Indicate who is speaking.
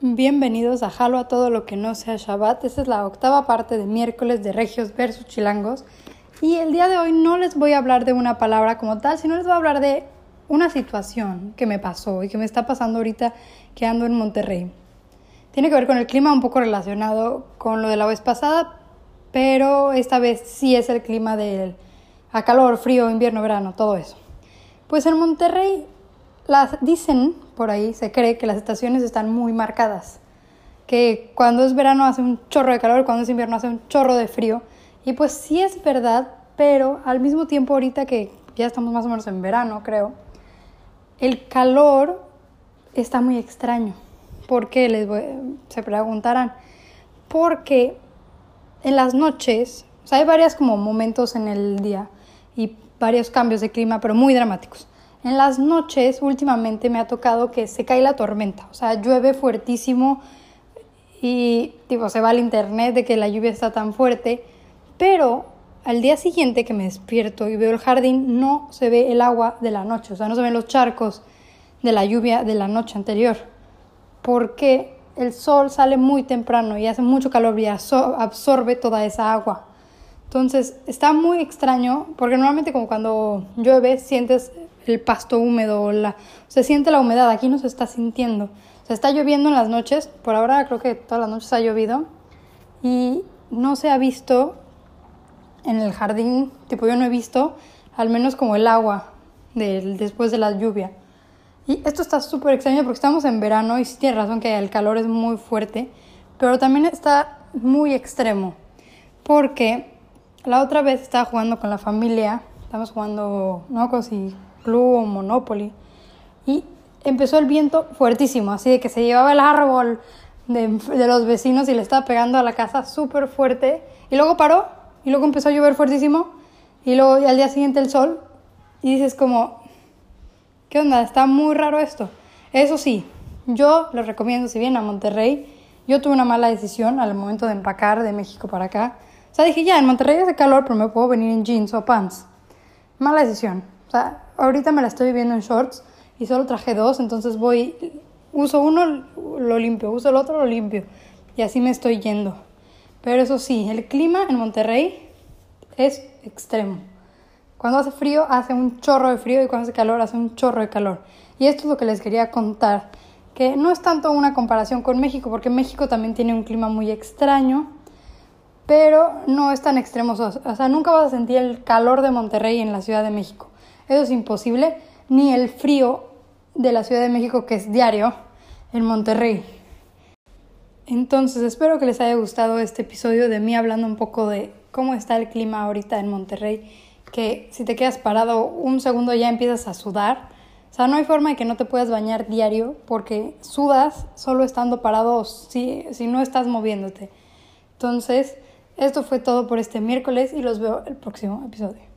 Speaker 1: Bienvenidos a Jalo a todo lo que no sea Shabbat. Esta es la octava parte de miércoles de Regios versus Chilangos. Y el día de hoy no les voy a hablar de una palabra como tal, sino les voy a hablar de una situación que me pasó y que me está pasando ahorita que ando en Monterrey. Tiene que ver con el clima, un poco relacionado con lo de la vez pasada, pero esta vez sí es el clima del a calor, frío, invierno, verano, todo eso. Pues en Monterrey las dicen por ahí, se cree que las estaciones están muy marcadas, que cuando es verano hace un chorro de calor, cuando es invierno hace un chorro de frío, y pues sí es verdad, pero al mismo tiempo ahorita que ya estamos más o menos en verano, creo, el calor está muy extraño. ¿Por qué? Les se preguntarán. Porque en las noches, o sea, hay varios como momentos en el día y varios cambios de clima, pero muy dramáticos. En las noches últimamente me ha tocado que se cae la tormenta, o sea, llueve fuertísimo y tipo se va al internet de que la lluvia está tan fuerte, pero al día siguiente que me despierto y veo el jardín no se ve el agua de la noche, o sea, no se ven los charcos de la lluvia de la noche anterior, porque el sol sale muy temprano y hace mucho calor y absorbe toda esa agua. Entonces está muy extraño porque normalmente como cuando llueve sientes el pasto húmedo, la, se siente la humedad, aquí no se está sintiendo. O sea, está lloviendo en las noches, por ahora creo que todas las noches ha llovido y no se ha visto en el jardín, tipo yo no he visto, al menos como el agua del, después de la lluvia. Y esto está súper extraño porque estamos en verano y sí tiene razón que el calor es muy fuerte, pero también está muy extremo porque la otra vez estaba jugando con la familia, estamos jugando, no sé si Club o Monopoly. Y empezó el viento fuertísimo, así de que se llevaba el árbol de, de los vecinos y le estaba pegando a la casa súper fuerte. Y luego paró y luego empezó a llover fuertísimo. Y luego y al día siguiente el sol. Y dices como, ¿qué onda? Está muy raro esto. Eso sí, yo les recomiendo, si vienen a Monterrey, yo tuve una mala decisión al momento de empacar de México para acá. O sea, dije, ya, en Monterrey hace calor, pero me puedo venir en jeans o pants. Mala decisión. O sea, ahorita me la estoy viendo en shorts y solo traje dos, entonces voy, uso uno, lo limpio, uso el otro, lo limpio. Y así me estoy yendo. Pero eso sí, el clima en Monterrey es extremo. Cuando hace frío hace un chorro de frío y cuando hace calor hace un chorro de calor. Y esto es lo que les quería contar, que no es tanto una comparación con México, porque México también tiene un clima muy extraño, pero no es tan extremo. O sea, nunca vas a sentir el calor de Monterrey en la Ciudad de México. Eso es imposible, ni el frío de la Ciudad de México que es diario en Monterrey. Entonces espero que les haya gustado este episodio de mí hablando un poco de cómo está el clima ahorita en Monterrey, que si te quedas parado un segundo ya empiezas a sudar. O sea, no hay forma de que no te puedas bañar diario porque sudas solo estando parado si, si no estás moviéndote. Entonces, esto fue todo por este miércoles y los veo el próximo episodio.